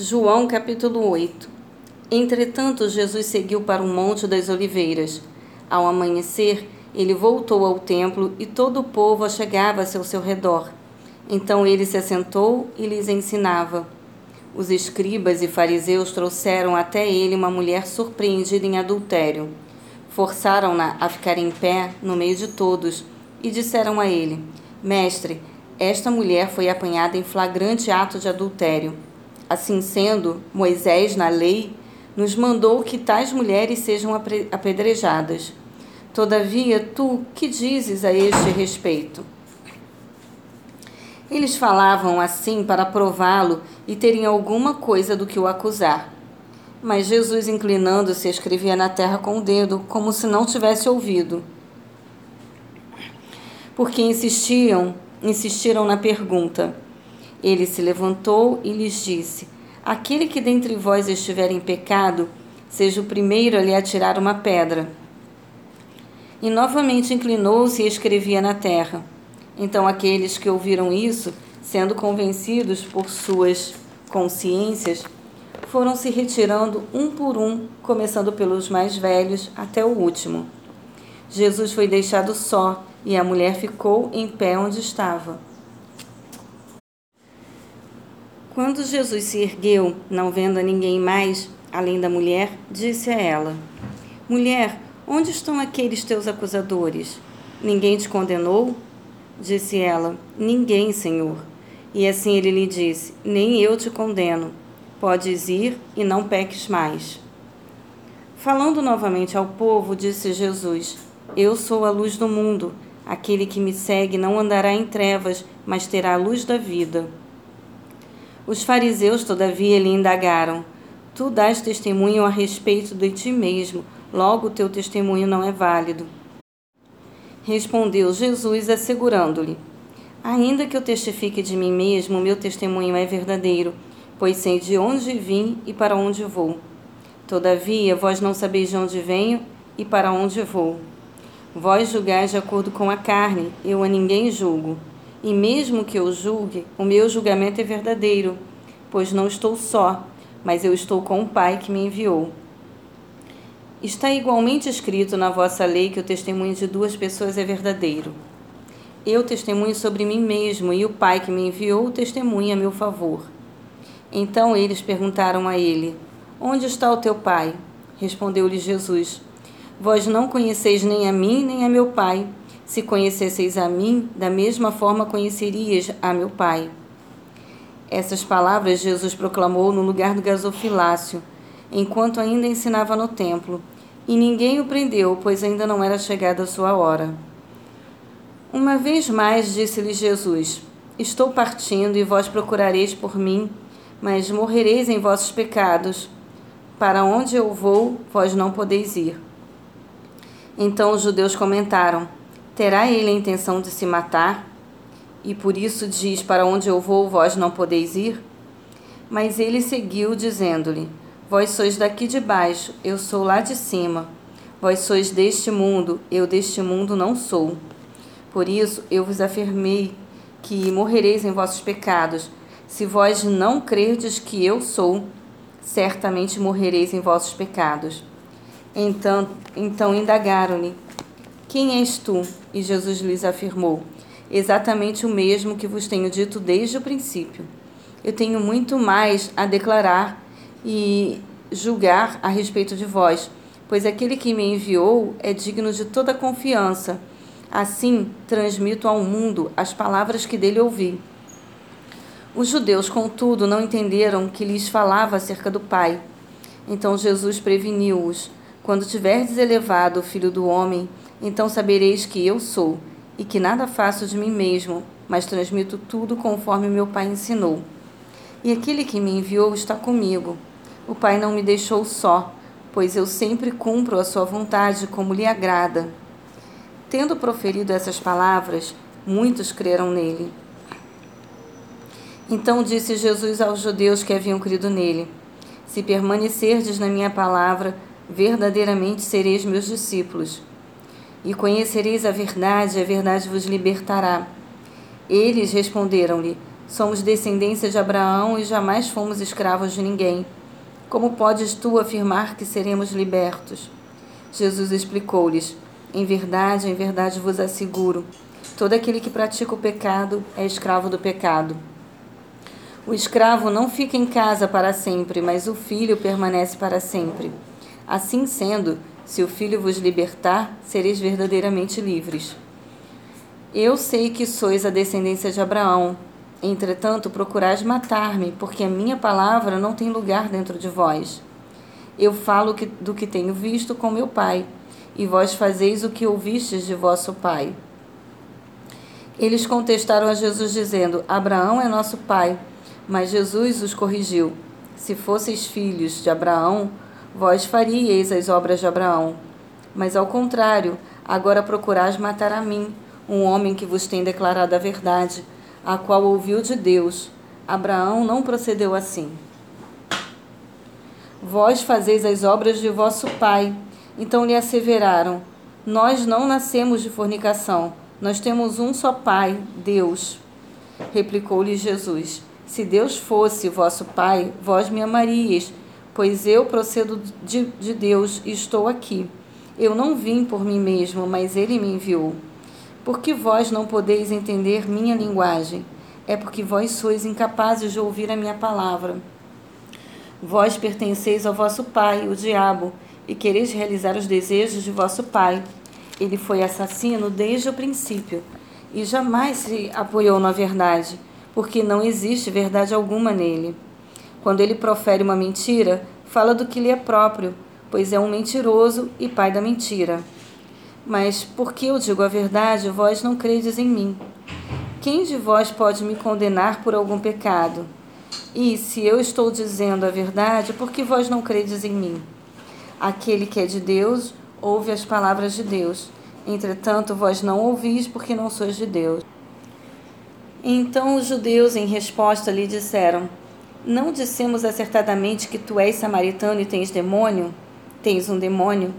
João capítulo 8 Entretanto, Jesus seguiu para o Monte das Oliveiras. Ao amanhecer, ele voltou ao templo e todo o povo achegava-se ao seu redor. Então ele se assentou e lhes ensinava. Os escribas e fariseus trouxeram até ele uma mulher surpreendida em adultério. Forçaram-na a ficar em pé no meio de todos e disseram a ele: Mestre, esta mulher foi apanhada em flagrante ato de adultério. Assim sendo, Moisés, na lei, nos mandou que tais mulheres sejam apedrejadas. Todavia, tu que dizes a este respeito? Eles falavam assim para prová-lo e terem alguma coisa do que o acusar. Mas Jesus, inclinando-se, escrevia na terra com o dedo, como se não tivesse ouvido. Porque insistiam, insistiram na pergunta. Ele se levantou e lhes disse: Aquele que dentre vós estiver em pecado, seja o primeiro a lhe atirar uma pedra. E novamente inclinou-se e escrevia na terra. Então aqueles que ouviram isso, sendo convencidos por suas consciências, foram se retirando um por um, começando pelos mais velhos até o último. Jesus foi deixado só e a mulher ficou em pé onde estava. Quando Jesus se ergueu, não vendo a ninguém mais, além da mulher, disse a ela: Mulher, onde estão aqueles teus acusadores? Ninguém te condenou? Disse ela: Ninguém, Senhor. E assim ele lhe disse: Nem eu te condeno. Podes ir e não peques mais. Falando novamente ao povo, disse Jesus: Eu sou a luz do mundo. Aquele que me segue não andará em trevas, mas terá a luz da vida. Os fariseus, todavia, lhe indagaram: Tu dás testemunho a respeito de ti mesmo, logo o teu testemunho não é válido. Respondeu Jesus, assegurando-lhe: Ainda que eu testifique de mim mesmo, meu testemunho é verdadeiro, pois sei de onde vim e para onde vou. Todavia, vós não sabeis de onde venho e para onde vou. Vós julgais de acordo com a carne, eu a ninguém julgo. E mesmo que eu julgue, o meu julgamento é verdadeiro, pois não estou só, mas eu estou com o Pai que me enviou. Está igualmente escrito na vossa lei que o testemunho de duas pessoas é verdadeiro. Eu testemunho sobre mim mesmo, e o Pai que me enviou testemunha a meu favor. Então eles perguntaram a ele: Onde está o teu Pai? Respondeu-lhe Jesus: Vós não conheceis nem a mim nem a meu Pai. Se conhecesseis a mim, da mesma forma conhecerias a meu Pai. Essas palavras Jesus proclamou no lugar do gasofilácio, enquanto ainda ensinava no templo, e ninguém o prendeu, pois ainda não era chegada a sua hora. Uma vez mais disse-lhe Jesus: Estou partindo e vós procurareis por mim, mas morrereis em vossos pecados. Para onde eu vou, vós não podeis ir. Então os judeus comentaram: Terá ele a intenção de se matar? E por isso diz: Para onde eu vou, vós não podeis ir? Mas ele seguiu, dizendo-lhe: Vós sois daqui de baixo, eu sou lá de cima. Vós sois deste mundo, eu deste mundo não sou. Por isso eu vos afirmei que morrereis em vossos pecados. Se vós não crerdes que eu sou, certamente morrereis em vossos pecados. Então, então indagaram-lhe: quem és tu? E Jesus lhes afirmou: Exatamente o mesmo que vos tenho dito desde o princípio. Eu tenho muito mais a declarar e julgar a respeito de vós, pois aquele que me enviou é digno de toda confiança. Assim, transmito ao mundo as palavras que dele ouvi. Os judeus, contudo, não entenderam que lhes falava acerca do Pai. Então Jesus preveniu-os: Quando tiverdes elevado o Filho do Homem, então sabereis que eu sou, e que nada faço de mim mesmo, mas transmito tudo conforme meu Pai ensinou. E aquele que me enviou está comigo. O Pai não me deixou só, pois eu sempre cumpro a sua vontade como lhe agrada. Tendo proferido essas palavras, muitos creram nele. Então disse Jesus aos judeus que haviam crido nele: Se permanecerdes na minha palavra, verdadeiramente sereis meus discípulos e conhecereis a verdade, a verdade vos libertará. Eles responderam-lhe: Somos descendência de Abraão e jamais fomos escravos de ninguém. Como podes tu afirmar que seremos libertos? Jesus explicou-lhes: Em verdade, em verdade vos asseguro, todo aquele que pratica o pecado é escravo do pecado. O escravo não fica em casa para sempre, mas o filho permanece para sempre. Assim sendo, se o filho vos libertar, sereis verdadeiramente livres. Eu sei que sois a descendência de Abraão Entretanto, procurais matar-me, porque a minha palavra não tem lugar dentro de vós. Eu falo que, do que tenho visto com meu pai, e vós fazeis o que ouvistes de vosso pai. Eles contestaram a Jesus, dizendo: Abraão é nosso pai. Mas Jesus os corrigiu: Se fosseis filhos de Abraão, vós faríeis as obras de Abraão. Mas ao contrário, agora procurais matar a mim, um homem que vos tem declarado a verdade a qual ouviu de Deus. Abraão não procedeu assim. Vós fazeis as obras de vosso pai. Então lhe asseveraram: Nós não nascemos de fornicação. Nós temos um só pai, Deus. Replicou-lhe Jesus: Se Deus fosse vosso pai, vós me amaríeis, pois eu procedo de, de Deus e estou aqui. Eu não vim por mim mesmo, mas ele me enviou. Porque vós não podeis entender minha linguagem? É porque vós sois incapazes de ouvir a minha palavra. Vós pertenceis ao vosso pai, o diabo, e quereis realizar os desejos de vosso pai. Ele foi assassino desde o princípio e jamais se apoiou na verdade, porque não existe verdade alguma nele. Quando ele profere uma mentira, fala do que lhe é próprio, pois é um mentiroso e pai da mentira. Mas porque eu digo a verdade, vós não credes em mim. Quem de vós pode me condenar por algum pecado? E se eu estou dizendo a verdade, por que vós não credes em mim? Aquele que é de Deus ouve as palavras de Deus. Entretanto, vós não ouvis porque não sois de Deus. Então os judeus, em resposta, lhe disseram: Não dissemos acertadamente que tu és samaritano e tens demônio? Tens um demônio?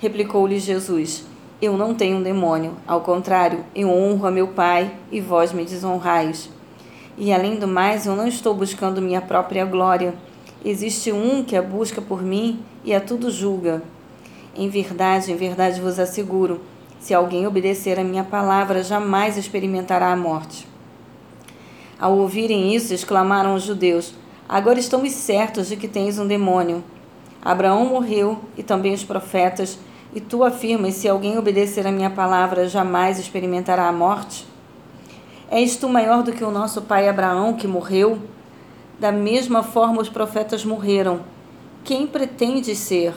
Replicou-lhe Jesus: eu não tenho um demônio, ao contrário, eu honro a meu Pai e vós me desonrais. E além do mais, eu não estou buscando minha própria glória. Existe um que a busca por mim e a tudo julga. Em verdade, em verdade vos asseguro: se alguém obedecer a minha palavra, jamais experimentará a morte. Ao ouvirem isso, exclamaram os judeus: Agora estamos certos de que tens um demônio. Abraão morreu e também os profetas e tu afirmas: se alguém obedecer a minha palavra, jamais experimentará a morte? És tu maior do que o nosso pai Abraão, que morreu? Da mesma forma, os profetas morreram. Quem pretendes ser?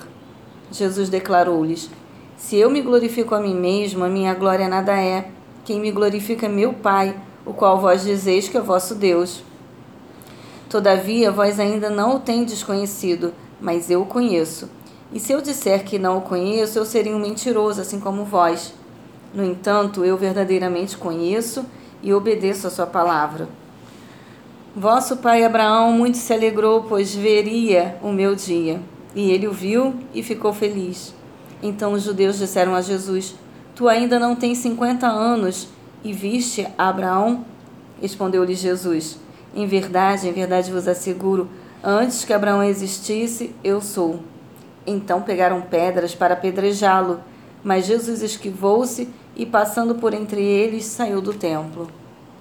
Jesus declarou-lhes: Se eu me glorifico a mim mesmo, a minha glória nada é. Quem me glorifica é meu Pai, o qual vós dizeis que é vosso Deus. Todavia, vós ainda não o tendes conhecido, mas eu o conheço. E se eu disser que não o conheço, eu seria um mentiroso, assim como vós. No entanto, eu verdadeiramente conheço e obedeço a sua palavra. Vosso pai Abraão muito se alegrou, pois veria o meu dia. E ele o viu e ficou feliz. Então os judeus disseram a Jesus: Tu ainda não tens cinquenta anos e viste Abraão? Respondeu-lhe Jesus: Em verdade, em verdade vos asseguro, antes que Abraão existisse, eu sou. Então pegaram pedras para apedrejá-lo, mas Jesus esquivou-se e, passando por entre eles, saiu do templo.